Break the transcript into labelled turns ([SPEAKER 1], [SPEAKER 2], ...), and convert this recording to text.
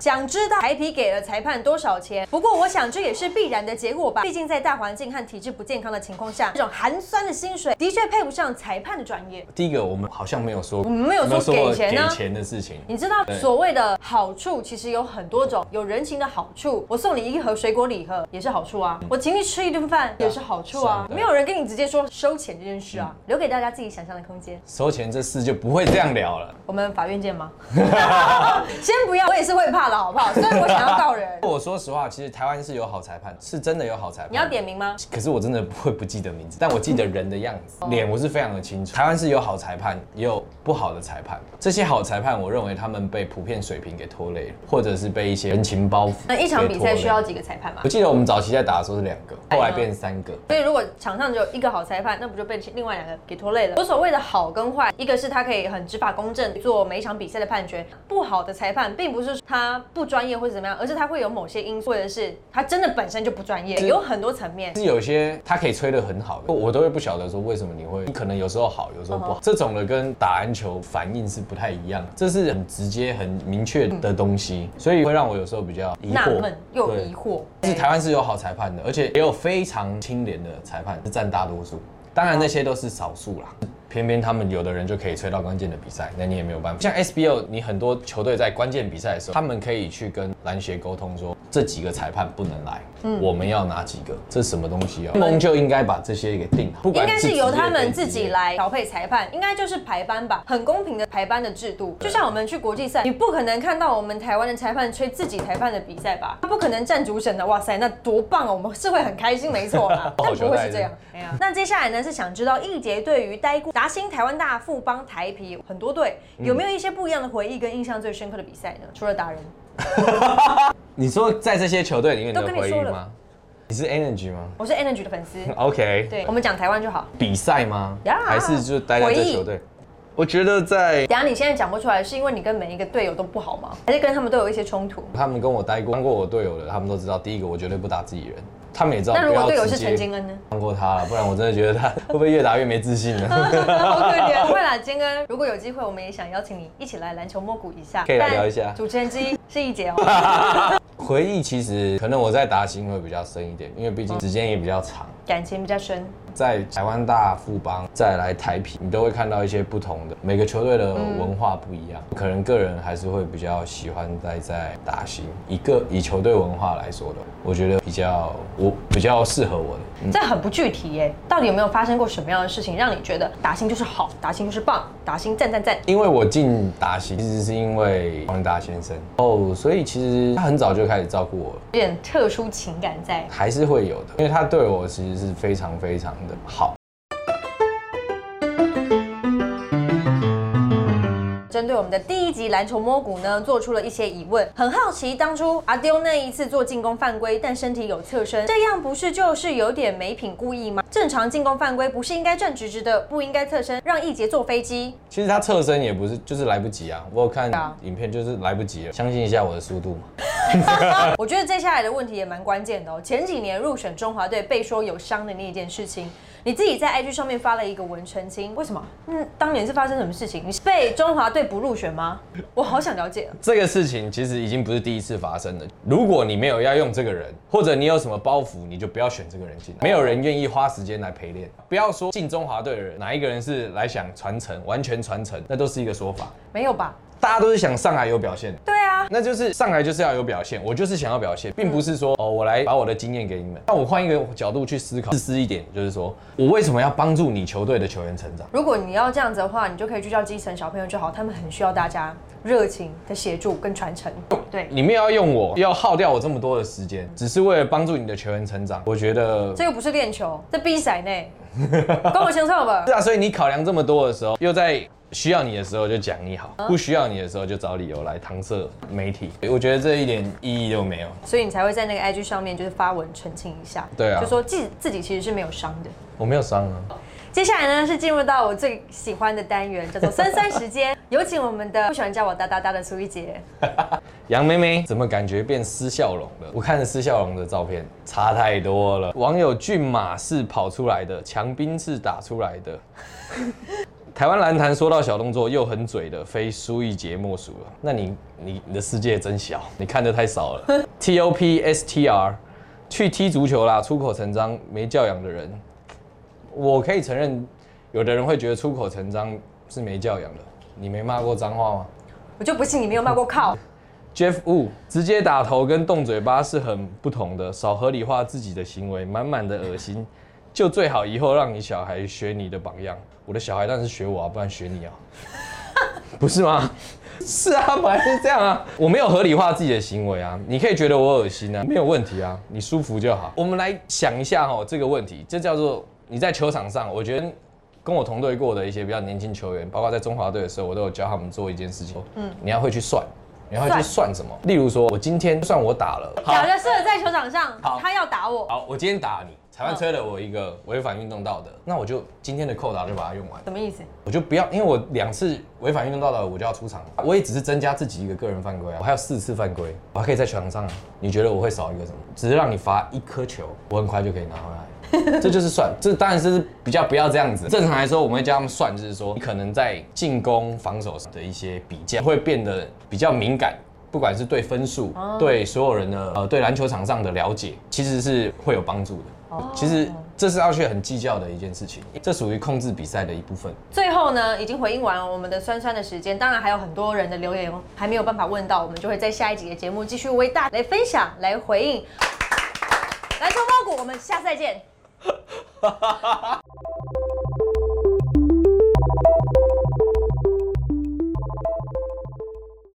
[SPEAKER 1] 想知道台皮给了裁判多少钱？不过我想这也是必然的结果吧。毕竟在大环境和体制不健康的情况下，这种寒酸的薪水的确配不上裁判的专业。
[SPEAKER 2] 第一个，我们好像没有说，
[SPEAKER 1] 我们没有说给钱呢
[SPEAKER 2] 给钱的事情。
[SPEAKER 1] 你知道所谓的好处其实有很多种，有人情的好处，我送你一盒水果礼盒也是好处啊，我请你吃一顿饭也是好处。啊没有人跟你直接说收钱这件事啊，留给大家自己想象的空间。
[SPEAKER 2] 收钱这事就不会这样聊了。
[SPEAKER 1] 我们法院见吗？先不要，我也是会怕的好不好？所以我想要告人，
[SPEAKER 2] 我说实话，其实台湾是有好裁判，是真的有好裁判。
[SPEAKER 1] 你要点名吗？
[SPEAKER 2] 可是我真的不会不记得名字，但我记得人的样子，
[SPEAKER 1] 哦
[SPEAKER 2] 脸我是非常的清楚。台湾是有好裁判，也有不好的裁判。这些好裁判，我认为他们被普遍水平给拖累了，或者是被一些人情包袱。
[SPEAKER 1] 那一场比赛需要？几个裁判嘛
[SPEAKER 2] 我？记得我们早期在打的时候是两个，后来变三个。
[SPEAKER 1] 所以如果场上只有一个好裁判，那不就被另外两个给拖累了？我所谓的好跟坏，一个是他可以很执法公正做每一场比赛的判决，不好的裁判并不是他不专业或者怎么样，而是他会有某些因素，或者是他真的本身就不专业，有很多层面。
[SPEAKER 2] 是有些他可以吹得很好的，我都会不晓得说为什么你会，你可能有时候好，有时候不
[SPEAKER 1] 嗯
[SPEAKER 2] 好。这种的跟打篮球反应是不太一样，这是很直接、很明确的东西，所以会让我有时候比较疑惑
[SPEAKER 1] 纳闷，又疑惑，
[SPEAKER 2] 是台湾是有好裁判的，而且也有非常清廉的裁判，是占大多数。当然那些都是少数啦，偏偏他们有的人就可以吹到关键的比赛，那你也没有办法。像 SBO，你很多球队在关键比赛的时候，他们可以去跟篮协沟通说，这几个裁判不能来，
[SPEAKER 1] 嗯
[SPEAKER 2] 我们要哪几个？这是什么东西啊？联盟就应该把这些给定好，不
[SPEAKER 1] 应该是由他们自己来调配裁判，应该就是排班吧，很公平的排班的制度。就像我们去国际赛，你不可能看到我们台湾的裁判吹自己裁判的比赛吧？他不可能占主审的，哇塞，那多棒啊！我们是会很开心，没错啦，但不会是这样。哎呀，那接下来呢是想知道易杰对于待过达兴、台湾大、富邦、台皮很多队，有没有一些不一样的回忆跟印象最深刻的比赛呢？除了达人，
[SPEAKER 2] 你说在这些球队里面
[SPEAKER 1] 都
[SPEAKER 2] 的
[SPEAKER 1] 跟你说了
[SPEAKER 2] 回忆吗？你是 Energy 吗
[SPEAKER 1] 我是 Energy 的粉丝。
[SPEAKER 2] OK，
[SPEAKER 1] 对，我们讲台湾就好。
[SPEAKER 2] 比赛吗
[SPEAKER 1] 呀
[SPEAKER 2] 还是就待在这球队？我觉得在
[SPEAKER 1] 等一下你现在讲不出来，是因为你跟每一个队友都不好吗？还是跟他们都有一些冲突？
[SPEAKER 2] 他们跟我待过、当过我队友的，他们都知道，第一个我绝对不打自己人，他们也知道。
[SPEAKER 1] 那如果队友是陈金恩呢？
[SPEAKER 2] 放过他了，不然我真的觉得他 会不会越打越没自信呢？
[SPEAKER 1] 好可怜。不会啦，金恩，如果有机会，我们也想邀请你一起来篮球摸骨一下，
[SPEAKER 2] 可以来聊一下
[SPEAKER 1] 主持人之一是一姐哦，
[SPEAKER 2] 回忆其实可能我在打心会比较深一点，因为毕竟时间也比较长。
[SPEAKER 1] 感情比较深。
[SPEAKER 2] 在台湾大富邦再来台啤，你都会看到一些不同的，每个球队的文化不一样，可能个人还是会比较喜欢待在达兴。一个以球队文化来说的，我觉得比较我比较适合我的。嗯
[SPEAKER 1] 这很不具体耶，到底有没有发生过什么样的事情，让你觉得打星就是好，打星就是棒，打星赞赞赞？
[SPEAKER 2] 因为我进达兴，其实是因为黄达先生哦，所以其实他很早就开始照顾我了，
[SPEAKER 1] 有点特殊情感在。
[SPEAKER 2] 还是会有的，因为他对我其实是非常非常的好。
[SPEAKER 1] 针对我们的第一集篮球摸骨呢，做出了一些疑问。很好奇，当初阿丢那一次做进攻犯规，但身体有侧身，这样不是就是有点没品故意吗？正常进攻犯规不是应该站直直的，不应该侧身，让易杰坐飞机？
[SPEAKER 2] 其实他侧身也不是，就是来不及啊。我有看
[SPEAKER 1] 啊
[SPEAKER 2] 影片，就是来不及了。相信一下我的速度嘛。
[SPEAKER 1] 我觉得接下来的问题也蛮关键的哦。前几年入选中华队被说有伤的那一件事情，你自己在 IG 上面发了一个文澄清，为什么？嗯，当年是发生什么事情？你是被中华队不入选吗？我好想了解。
[SPEAKER 2] 这个事情其实已经不是第一次发生了。如果你没有要用这个人，或者你有什么包袱，你就不要选这个人进来。没有人愿意花时间来陪练。不要说进中华队的人，哪一个人是来想传承、完全传承，那都是一个说法。
[SPEAKER 1] 没有吧？
[SPEAKER 2] 大家都是想上来有表现，
[SPEAKER 1] 对啊，
[SPEAKER 2] 那就是上来就是要有表现。我就是想要表现，并不是说哦，我来把我的经验给你们。那我换一个角度去思考，自私一点，就是说我为什么要帮助你球队的球员成长？
[SPEAKER 1] 如果你要这样子的话，你就可以去叫基层小朋友就好，他们很需要大家热情的协助跟传承。对，
[SPEAKER 2] 你们要用我，要耗掉我这么多的时间，只是为了帮助你的球员成长。我觉得
[SPEAKER 1] 这又不是练球，这比赛内，跟我相 错吧
[SPEAKER 2] 是。啊，所以你考量这么多的时候，又在需要你的时候就讲你好，不需要你的时候就找理由来搪塞媒体。我觉得这一点意义都没有。
[SPEAKER 1] 所以你才会在那个 IG 上面就是发文澄清一下，
[SPEAKER 2] 对啊
[SPEAKER 1] 就说自己自己其实是没有伤的。
[SPEAKER 2] 我没有伤啊，
[SPEAKER 1] 接下来呢是进入到我最喜欢的单元，叫做“三三时间”。有请我们的不喜欢叫我哒哒哒的苏一杰。
[SPEAKER 2] 杨妹妹怎么感觉变施笑容了？我看着施笑容的照片，差太多了。网友骏马是跑出来的，强兵是打出来的。台湾篮坛说到小动作又很嘴的，非苏一杰莫属了。那你你你的世界真小，你看的太少了。T O P S T R，去踢足球啦，出口成章，没教养的人。我可以承认，有的人会觉得出口成章是没教养的。你没骂过脏话吗？
[SPEAKER 1] 我就不信你没有骂过靠。
[SPEAKER 2] Jeff Wu 直接打头跟动嘴巴是很不同的，少合理化自己的行为，满满的恶心，就最好以后让你小孩学你的榜样。我的小孩当然是学我啊，不然学你啊，不是吗？是啊，本来是这样啊，我没有合理化自己的行为啊，你可以觉得我恶心啊，没有问题啊，你舒服就好。我们来想一下哈、这个问题，这叫做你在球场上，我觉得跟我同队过的一些比较年轻球员，包括在中华队的时候，我都有教他们做一件事情，嗯，你要会去算。你要会去算什么？例如说，我今天算我打了，
[SPEAKER 1] 假设设在球场上
[SPEAKER 2] 好，
[SPEAKER 1] 他要打我，
[SPEAKER 2] 好，我今天打你，裁判吹了我一个违反运动道德，那我就今天的扣打就把它用完，
[SPEAKER 1] 什么意思？
[SPEAKER 2] 我就不要，因为我两次违反运动道德我就要出场，我也只是增加自己一个个人犯规啊，我还有四次犯规，我还可以在球场上啊，你觉得我会少一个什么？只是让你罚一颗球，我很快就可以拿回来。这就是算，这当然是比较不要这样子。正常来说，我们会教他们算，就是说你可能在进攻、防守的一些比较会变得比较敏感，不管是对分数、对所有人的呃对篮球场上的了解，其实是会有帮助的。其实这是要去很计较的一件事情，这属于控制比赛的一部分。
[SPEAKER 1] 最后呢，已经回应完了我们的酸酸的时间，当然还有很多人的留言还没有办法问到，我们就会在下一集的节目继续为大家来分享、来回应。来抽包谷，我们下次再见。